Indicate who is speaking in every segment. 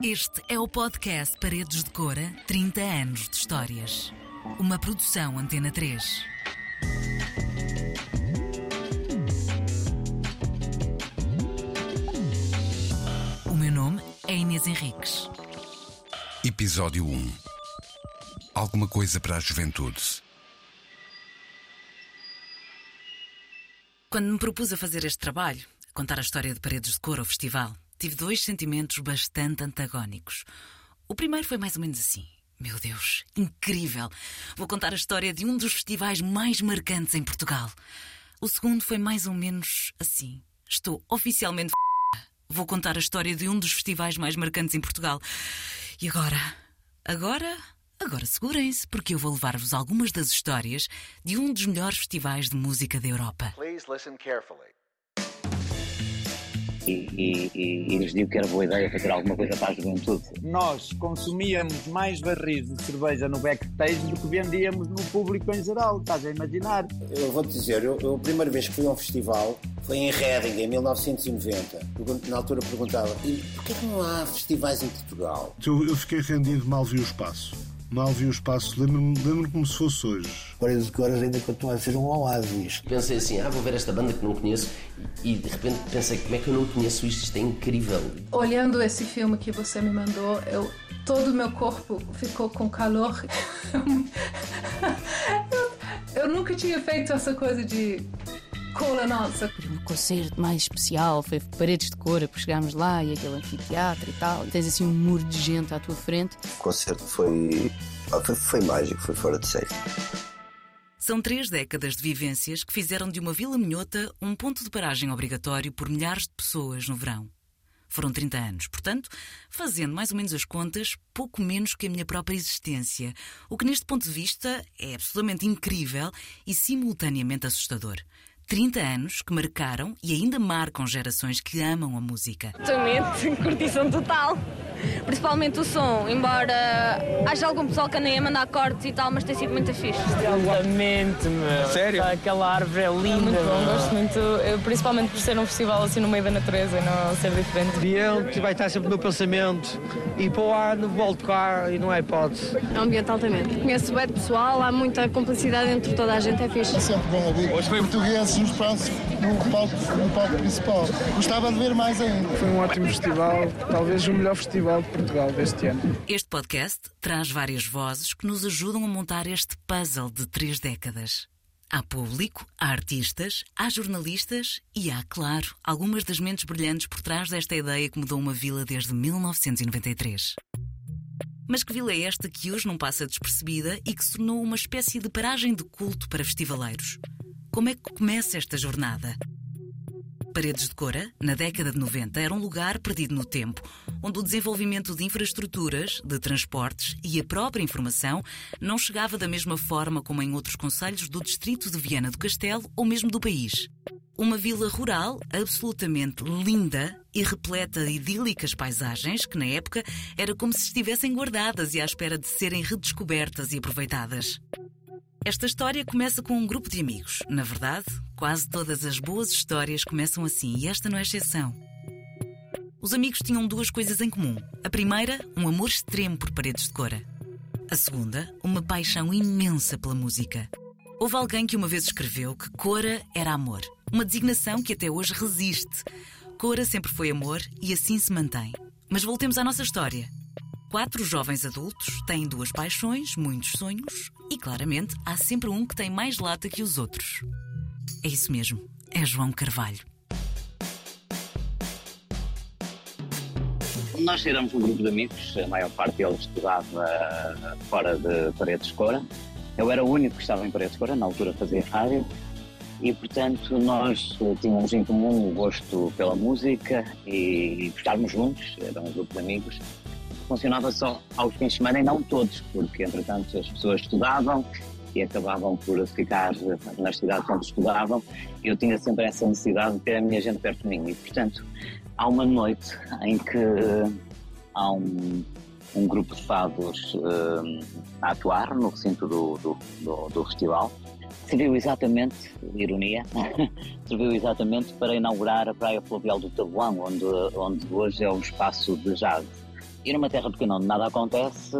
Speaker 1: Este é o podcast Paredes de Cora 30 anos de histórias. Uma produção Antena 3. O meu nome é Inês Henriques.
Speaker 2: Episódio 1 Alguma coisa para a juventude.
Speaker 1: Quando me propus a fazer este trabalho, contar a história de Paredes de Cora ao festival, tive dois sentimentos bastante antagónicos. O primeiro foi mais ou menos assim. Meu Deus, incrível! Vou contar a história de um dos festivais mais marcantes em Portugal. O segundo foi mais ou menos assim. Estou oficialmente. Vou contar a história de um dos festivais mais marcantes em Portugal. E agora? Agora? Agora segurem-se, porque eu vou levar-vos algumas das histórias de um dos melhores festivais de música da Europa.
Speaker 3: Please listen carefully.
Speaker 4: E, e, e, e lhes digo que era boa ideia fazer alguma coisa para a juventude.
Speaker 5: nós consumíamos mais barris de cerveja no backstage do que vendíamos no público em geral, estás a imaginar?
Speaker 6: Eu vou-te dizer, eu, eu a primeira vez que fui a um festival foi em Reading, em 1990. Pergun- Na altura perguntava, e porquê que não há festivais em Portugal?
Speaker 7: Eu, eu fiquei rendido, mal vi o espaço. Mal vi o espaço, lembro-me lembro como se fosse hoje.
Speaker 8: Paredes de Cores ainda continua a ser um oásis.
Speaker 9: Pensei assim, ah, vou ver esta banda que não conheço e de repente pensei, como é que eu não conheço isto? Isto é incrível.
Speaker 10: Olhando esse filme que você me mandou, eu, todo o meu corpo ficou com calor. eu, eu nunca tinha feito essa coisa de cola nossa.
Speaker 11: O concerto mais especial foi Paredes de Cora, porque chegámos lá e aquele anfiteatro e tal. E tens assim um muro de gente à tua frente.
Speaker 8: O concerto foi, ah, foi, foi mágico, foi fora de série.
Speaker 1: São três décadas de vivências que fizeram de uma Vila Minhota um ponto de paragem obrigatório por milhares de pessoas no verão. Foram 30 anos, portanto, fazendo mais ou menos as contas, pouco menos que a minha própria existência, o que neste ponto de vista é absolutamente incrível e simultaneamente assustador. 30 anos que marcaram e ainda marcam gerações que amam a música.
Speaker 12: Totalmente, curtição total. Principalmente o som, embora haja algum pessoal que ande a mandar cortes e tal, mas tem sido muito fixe.
Speaker 5: Altamente, meu. Sério? Aquela árvore é linda.
Speaker 12: Muito bom,
Speaker 5: meu.
Speaker 12: gosto muito, eu, principalmente por ser um festival assim no meio da natureza e não ser diferente.
Speaker 5: Ambiente vai estar sempre no pensamento. E para o ano volto cá e não é hipótese.
Speaker 12: É um ambiente altamente. Conheço bem pessoal, há muita complicidade entre toda a gente, é fixe.
Speaker 7: sempre bom ouvir portugueses nos espaço, no, palco, no palco principal. Gostava de ver mais ainda. Foi um ótimo festival, talvez o melhor festival de Portugal deste ano.
Speaker 1: Este podcast traz várias vozes que nos ajudam a montar este puzzle de três décadas. Há público, há artistas, há jornalistas e há, claro, algumas das mentes brilhantes por trás desta ideia que mudou uma vila desde 1993. Mas que vila é esta que hoje não passa despercebida e que se tornou uma espécie de paragem de culto para festivaleiros? Como é que começa esta jornada? Paredes de Cora, na década de 90, era um lugar perdido no tempo, onde o desenvolvimento de infraestruturas, de transportes e a própria informação não chegava da mesma forma como em outros concelhos do distrito de Viana do Castelo ou mesmo do país. Uma vila rural absolutamente linda e repleta de idílicas paisagens que, na época, era como se estivessem guardadas e à espera de serem redescobertas e aproveitadas. Esta história começa com um grupo de amigos. Na verdade, quase todas as boas histórias começam assim e esta não é exceção. Os amigos tinham duas coisas em comum. A primeira, um amor extremo por paredes de cora. A segunda, uma paixão imensa pela música. Houve alguém que uma vez escreveu que Cora era amor. Uma designação que até hoje resiste. Cora sempre foi amor e assim se mantém. Mas voltemos à nossa história. Quatro jovens adultos têm duas paixões, muitos sonhos e, claramente, há sempre um que tem mais lata que os outros. É isso mesmo, é João Carvalho.
Speaker 4: Nós éramos um grupo de amigos, a maior parte deles estudava fora de Paredes de. Eu era o único que estava em Paredes de na altura fazia rádio, e portanto nós eh, tínhamos em comum o gosto pela música e, e estarmos juntos, era um grupo de amigos. Funcionava só aos fins de semana e não todos, porque entretanto as pessoas estudavam e acabavam por ficar nas cidades onde estudavam. Eu tinha sempre essa necessidade de ter a minha gente perto de mim e portanto há uma noite em que eh, há um, um grupo de fados eh, a atuar no recinto do, do, do, do festival. Serviu exatamente, ironia, serviu exatamente para inaugurar a Praia Fluvial do Tabuão, onde, onde hoje é um espaço de jazz. E numa terra pequena onde nada acontece,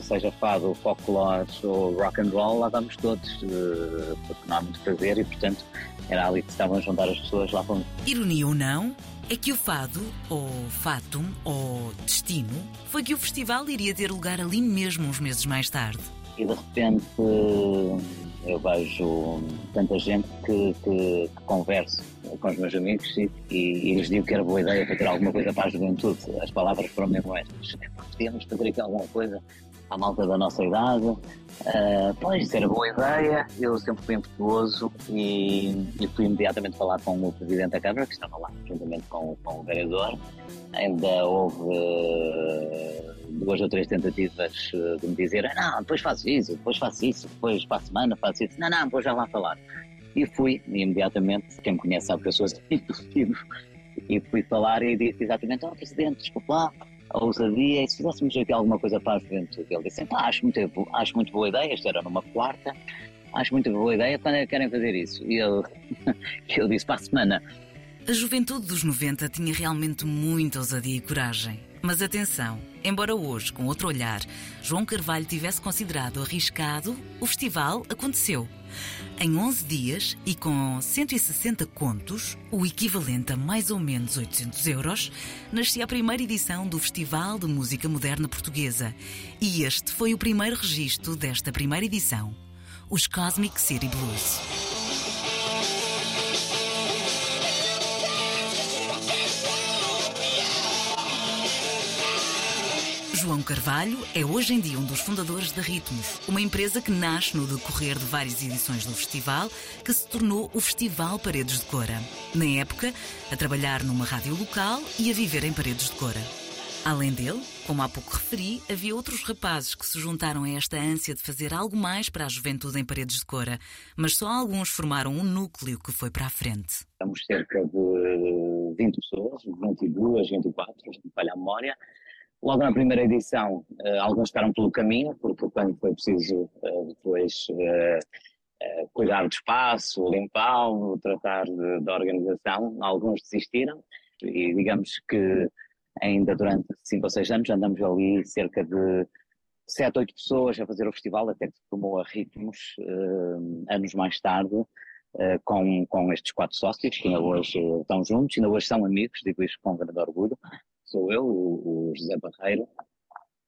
Speaker 4: seja fado, folclore ou rock and roll, lá vamos todos, eh, porque não há muito prazer e, portanto, era ali que estavam a juntar as pessoas lá fomos.
Speaker 1: Ironia ou não, é que o fado, ou fatum, ou destino, foi que o festival iria ter lugar ali mesmo uns meses mais tarde.
Speaker 4: E de repente eu vejo tanta gente que, que, que converso com os meus amigos e, e, lhes digo que era boa ideia fazer alguma coisa para a juventude. As palavras foram mesmo estas. Podíamos fazer aqui alguma coisa à malta da nossa idade. Uh, pois, era boa ideia. Eu sempre fui impetuoso e, e fui imediatamente falar com o Presidente da Câmara, que estava lá, juntamente com, com o vereador. Ainda houve uh, duas ou três tentativas uh, de me dizer: não, depois faço isso, depois faço isso, depois para a semana faço isso. Não, não, depois já lá falar. E fui, imediatamente, quem me conhece sabe que eu sou assim, e fui falar e disse exatamente: oh, Presidente, desculpa lá a ousadia e se fizéssemos aqui alguma coisa para a juventude. Ele disse, pá, acho muito, acho muito boa ideia, isto era numa quarta, acho muito boa ideia, quando é que querem fazer isso? E ele, ele disse, para a semana.
Speaker 1: A juventude dos 90 tinha realmente muita ousadia e coragem. Mas atenção, embora hoje, com outro olhar, João Carvalho tivesse considerado arriscado, o festival aconteceu. Em 11 dias e com 160 contos, o equivalente a mais ou menos 800 euros, nascia a primeira edição do Festival de Música Moderna Portuguesa. E este foi o primeiro registro desta primeira edição, os Cosmic City Blues. João Carvalho é hoje em dia um dos fundadores da Ritmos, uma empresa que nasce no decorrer de várias edições do festival, que se tornou o Festival Paredes de Cora. Na época, a trabalhar numa rádio local e a viver em Paredes de Cora. Além dele, como há pouco referi, havia outros rapazes que se juntaram a esta ânsia de fazer algo mais para a juventude em Paredes de Cora, mas só alguns formaram um núcleo que foi para a frente.
Speaker 4: Estamos cerca de 20 pessoas, 22, 24, se me falha a memória, Logo na primeira edição, uh, alguns ficaram pelo caminho, porque quando foi preciso uh, depois uh, cuidar do espaço, limpá-lo, tratar da organização, alguns desistiram e digamos que ainda durante cinco ou seis anos andamos ali cerca de sete, oito pessoas a fazer o festival, até que tomou a ritmos anos mais tarde, com, com estes quatro sócios que ainda hoje estão juntos, ainda hoje são amigos, digo isto com grande orgulho, sou eu, o, o José Barreiro,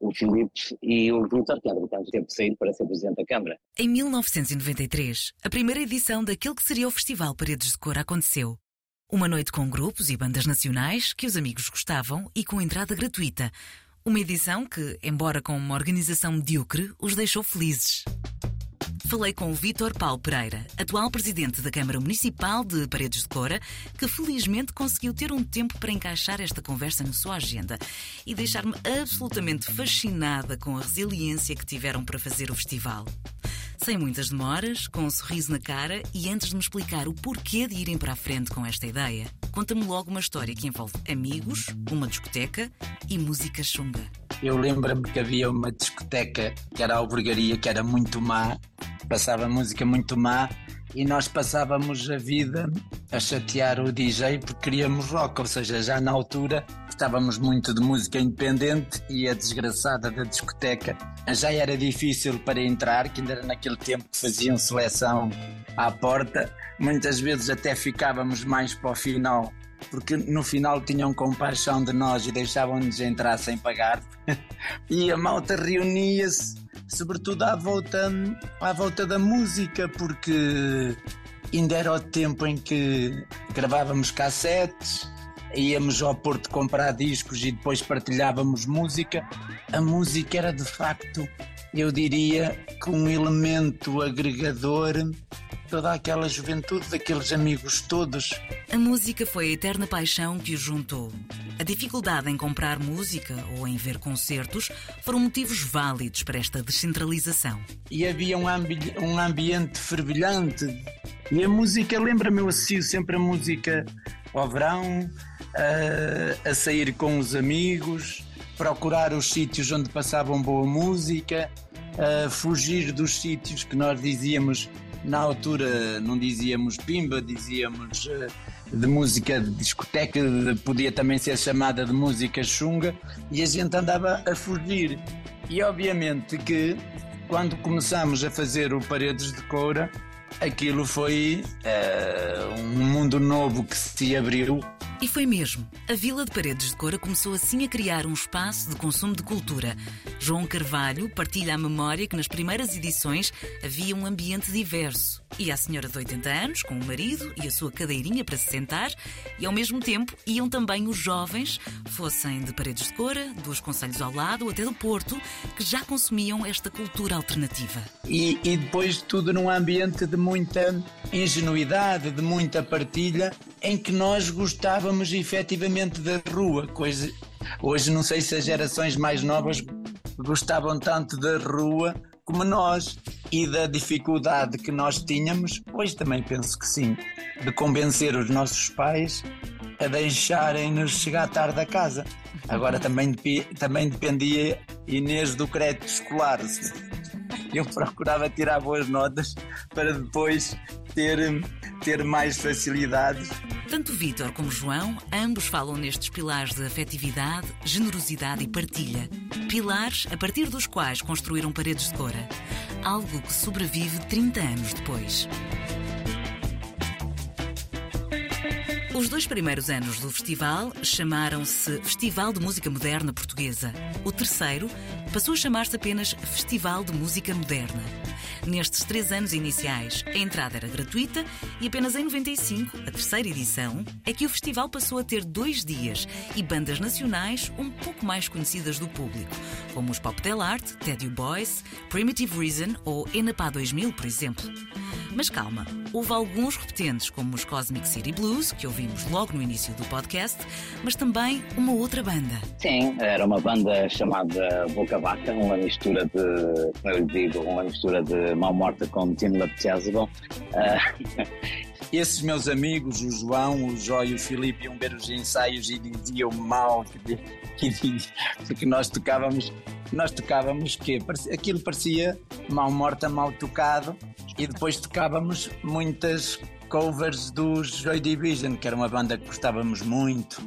Speaker 4: o Filipe e o Vitor, que entretanto teve que sair para ser Presidente da Câmara.
Speaker 1: Em 1993, a primeira edição daquele que seria o Festival Paredes de Cor aconteceu. Uma noite com grupos e bandas nacionais que os amigos gostavam e com entrada gratuita. Uma edição que, embora com uma organização medíocre, os deixou felizes. Falei com o Vítor Paulo Pereira, atual presidente da Câmara Municipal de Paredes de Cora, que felizmente conseguiu ter um tempo para encaixar esta conversa na sua agenda e deixar-me absolutamente fascinada com a resiliência que tiveram para fazer o festival. Sem muitas demoras, com um sorriso na cara e antes de me explicar o porquê de irem para a frente com esta ideia, conta-me logo uma história que envolve amigos, uma discoteca e música chunga.
Speaker 5: Eu lembro-me que havia uma discoteca que era a albergaria, que era muito má, passava música muito má e nós passávamos a vida a chatear o DJ porque queríamos rock, ou seja, já na altura estávamos muito de música independente e a desgraçada da discoteca já era difícil para entrar, que ainda era naquele tempo que faziam seleção à porta, muitas vezes até ficávamos mais para o final porque no final tinham compaixão de nós e deixavam-nos entrar sem pagar. e a malta reunia-se, sobretudo à volta, à volta da música, porque ainda era o tempo em que gravávamos cassetes, íamos ao Porto comprar discos e depois partilhávamos música. A música era de facto, eu diria, que um elemento agregador toda aquela juventude, daqueles amigos todos.
Speaker 1: A música foi a eterna paixão que os juntou. A dificuldade em comprar música ou em ver concertos foram motivos válidos para esta descentralização.
Speaker 5: E havia um, ambi um ambiente fervilhante. E a música, lembra-me, eu associo sempre a música ao verão, a, a sair com os amigos, procurar os sítios onde passavam boa música, a fugir dos sítios que nós dizíamos na altura não dizíamos pimba, dizíamos uh, de música de discoteca, podia também ser chamada de música chunga, e a gente andava a fugir. E obviamente que quando começamos a fazer o Paredes de Coura, aquilo foi uh, um mundo novo que se abriu
Speaker 1: e foi mesmo. A Vila de Paredes de Cora começou assim a criar um espaço de consumo de cultura. João Carvalho partilha a memória que nas primeiras edições havia um ambiente diverso. E a senhora de 80 anos, com o marido e a sua cadeirinha para se sentar, e ao mesmo tempo iam também os jovens, fossem de Paredes de Cora, dos Conselhos ao lado ou até do Porto, que já consumiam esta cultura alternativa.
Speaker 5: E, e depois tudo num ambiente de muita ingenuidade, de muita partilha, em que nós gostávamos efetivamente da rua, coisa hoje não sei se as gerações mais novas gostavam tanto da rua como nós e da dificuldade que nós tínhamos, hoje também penso que sim, de convencer os nossos pais a deixarem-nos chegar tarde a casa. Agora também, também dependia Inês do crédito escolar. Eu procurava tirar boas notas para depois ter, ter mais facilidades.
Speaker 1: Tanto Vítor como João, ambos falam nestes pilares de afetividade, generosidade e partilha. Pilares a partir dos quais construíram paredes de cora. Algo que sobrevive 30 anos depois. Os dois primeiros anos do festival chamaram-se Festival de Música Moderna Portuguesa. O terceiro passou a chamar-se apenas Festival de Música Moderna. Nestes três anos iniciais, a entrada era gratuita e apenas em 95, a terceira edição, é que o festival passou a ter dois dias e bandas nacionais um pouco mais conhecidas do público, como os Pop Del Art, Teddy Boys, Primitive Reason ou Enapá 2000, por exemplo. Mas calma, houve alguns repetentes, como os Cosmic City Blues, que ouvimos logo no início do podcast, mas também uma outra banda.
Speaker 4: Sim, era uma banda chamada Boca Vaca, uma mistura de, como eu digo, uma mistura de Mal Morta com Tim Lapchazable. Uh,
Speaker 5: esses meus amigos, o João, o Jóio e o Filipe, iam ver os ensaios e diziam mal que, que, que nós tocávamos, nós tocávamos que aquilo parecia mal morta, mal tocado, e depois tocávamos muitas covers dos Joy Division, que era uma banda que gostávamos muito.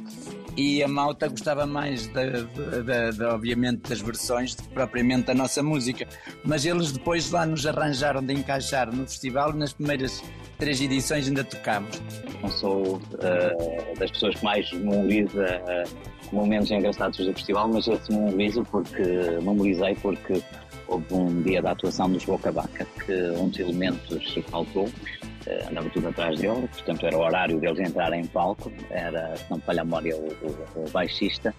Speaker 5: E a malta gostava mais, de, obviamente, das versões do que propriamente da nossa música. Mas eles depois lá nos arranjaram de encaixar no festival. Nas primeiras três edições ainda tocámos.
Speaker 4: Não sou uh, das pessoas que mais memoriza uh, momentos engraçados do festival, mas eu se memorizo porque memorizei porque houve um dia da atuação dos Boca Vaca que um dos elementos faltou, uh, andava tudo atrás dele, portanto era o horário deles entrarem em palco, era, se não me falha a memória, o, o, o baixista,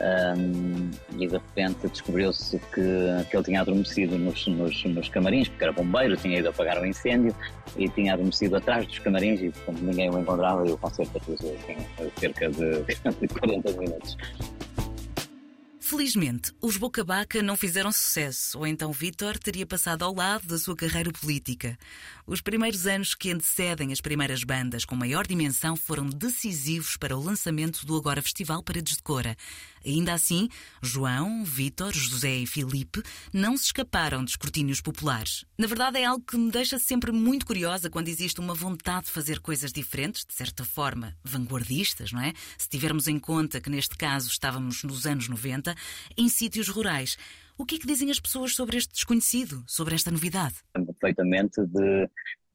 Speaker 4: um, e de repente descobriu-se que, que ele tinha adormecido nos, nos, nos, camarins, porque era bombeiro, tinha ido apagar o incêndio e tinha adormecido atrás dos camarins e como ninguém o encontrava e o concerto atrasou assim, cerca de, de 40 minutos.
Speaker 1: Felizmente, os Boca Baca não fizeram sucesso, ou então Vítor teria passado ao lado da sua carreira política. Os primeiros anos que antecedem as primeiras bandas com maior dimensão foram decisivos para o lançamento do agora Festival Paredes de Cora. Ainda assim, João, Vítor, José e Filipe não se escaparam de escrutínios populares. Na verdade, é algo que me deixa sempre muito curiosa quando existe uma vontade de fazer coisas diferentes, de certa forma vanguardistas, não é? Se tivermos em conta que neste caso estávamos nos anos 90, em sítios rurais. O que é que dizem as pessoas sobre este desconhecido, sobre esta novidade?
Speaker 4: Perfeitamente de,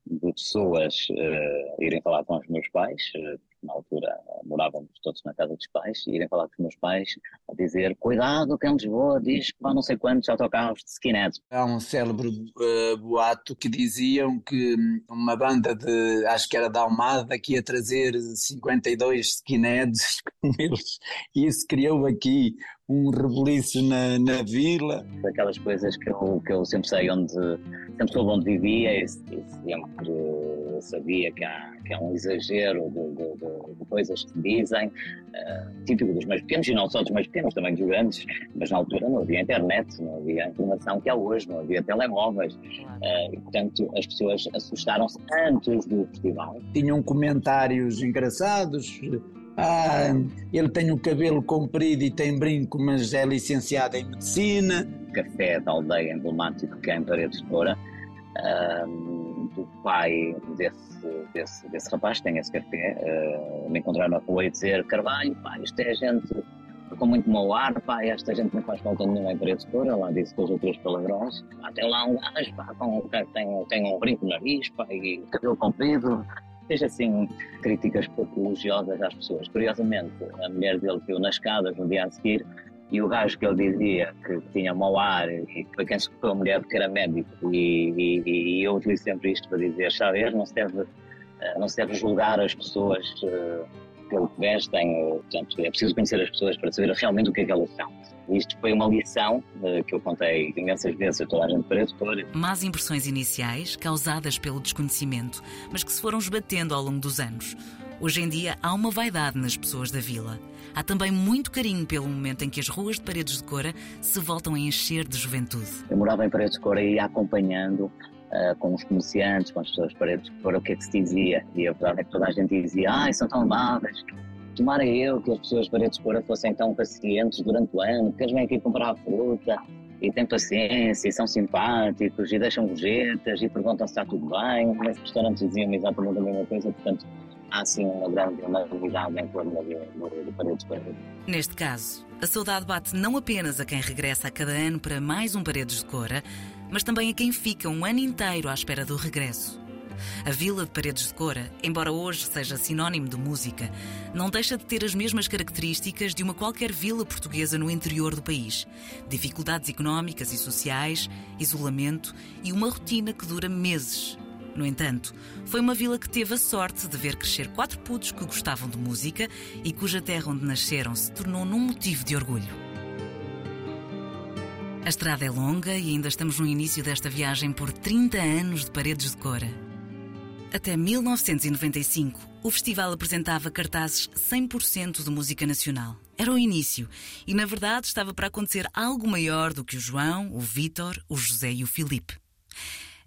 Speaker 4: de pessoas uh, irem falar com os meus pais, uh, na altura morávamos todos na casa dos pais, e irem falar com os meus pais a dizer: Cuidado, que em Lisboa diz há não sei quantos autocarros de skinheads.
Speaker 5: Há um célebre uh, boato que diziam que uma banda de, acho que era da Almada, que ia trazer 52 skinheads com eles, e isso criou aqui um rebuliço na, na vila.
Speaker 4: Aquelas coisas que eu, que eu sempre sei onde, sempre soube onde vivia e, sempre sabia que há, que há um exagero de, de, de, de coisas que dizem, uh, típico dos mais pequenos e não só dos mais pequenos, também dos grandes, mas na altura não havia internet, não havia a informação que há hoje, não havia telemóveis uh, e portanto as pessoas assustaram-se antes do festival.
Speaker 5: Tinham comentários engraçados, ah, ele tem o cabelo comprido e tem brinco, mas é licenciado em medicina.
Speaker 4: Café da aldeia emblemático que é em Paredes de Moura, o pai desse, desse, desse rapaz tem esse café uh, me encontrar na rua e dizer Carvalho, pá, isto é gente com muito mau ar, pá, esta gente não faz falta nenhuma em parede de cor, ela disse dois ou três palavrões, pá, tem lá um gajo, pá, com, tem, tem um brinco no nariz, e cabelo comprido, fez assim críticas pouco elogiosas às pessoas. Curiosamente, a mulher dele viu nas escadas no dia a seguir e o gajo que ele dizia que tinha mau ar e foi quem escutou a mulher porque era médico e, e, e, eu utilizo sempre isto para dizer, sabe, não se deve, eh, não se deve julgar as pessoas uh, pelo que vestem, portanto, é preciso conhecer as pessoas para saber realmente o que é que elas são. Isto foi uma lição uh, que eu contei imensas vezes a toda a gente para expor.
Speaker 1: Más impressões iniciais causadas pelo desconhecimento, mas que se foram esbatendo ao longo dos anos. Hoje em dia há uma vaidade nas pessoas da vila. Há também muito carinho pelo momento em que as ruas de Paredes de Cora se voltam a encher de juventude.
Speaker 4: Eu morava em Paredes de Cora e ia acompanhando uh, com os comerciantes, com as pessoas de Paredes de Cora, o que é que se dizia. E a verdade é que toda a gente dizia: ai, são tão amáveis. Tomara eu que as pessoas de Paredes de Cora fossem tão pacientes durante o ano, que eles vêm aqui comprar a fruta e têm paciência e são simpáticos e deixam gorjetas e perguntam se está tudo bem. Os restaurantes diziam exatamente a mesma coisa, portanto há sim uma grande unanimidade em torno do Paredes Paredes.
Speaker 1: Neste caso, a saudade bate não apenas a quem regressa a cada ano para mais um Paredes de Cora, mas também a quem fica um ano inteiro à espera do regresso. A Vila de Paredes de Cora, embora hoje seja sinónimo de música, não deixa de ter as mesmas características de uma qualquer vila portuguesa no interior do país: dificuldades económicas e sociais, isolamento e uma rotina que dura meses no entanto, foi uma vila que teve a sorte de ver crescer quatro putos que gostavam de música e cuja terra onde nasceram se tornou num motivo de orgulho. A estrada é longa e ainda estamos no início desta viagem por 30 anos de paredes de cora. Até 1995, o festival apresentava cartazes 100% de música nacional. Era o início e, na verdade, estava para acontecer algo maior do que o João, o Vítor, o José e o Filipe.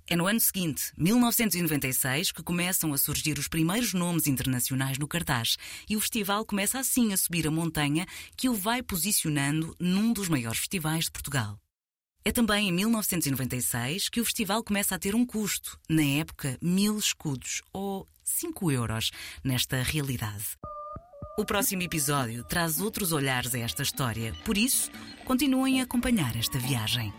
Speaker 1: É no ano seguinte, 1996, que começam a surgir os primeiros nomes internacionais no cartaz e o festival começa assim a subir a montanha que o vai posicionando num dos maiores festivais de Portugal. É também em 1996 que o festival começa a ter um custo, na época, mil escudos ou 5 euros, nesta realidade. O próximo episódio traz outros olhares a esta história, por isso, continuem a acompanhar esta viagem.